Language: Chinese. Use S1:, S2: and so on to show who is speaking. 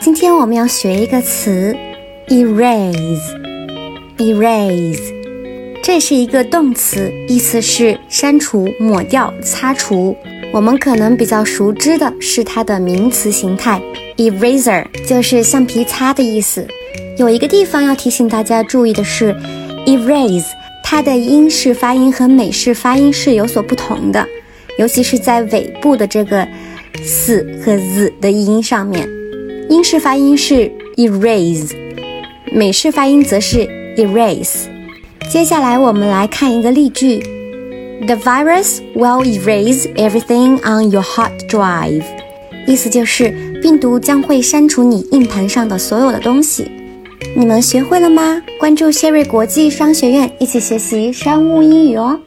S1: 今天我们要学一个词，erase，erase，这是一个动词，意思是删除、抹掉、擦除。我们可能比较熟知的是它的名词形态，eraser 就是橡皮擦的意思。有一个地方要提醒大家注意的是，erase 它的英式发音和美式发音是有所不同的，尤其是在尾部的这个 s 和 z 的音上面。英式发音是 erase，美式发音则是 erase。接下来我们来看一个例句：The virus will erase everything on your hard drive。意思就是病毒将会删除你硬盘上的所有的东西。你们学会了吗？关注谢瑞国际商学院，一起学习商务英语哦。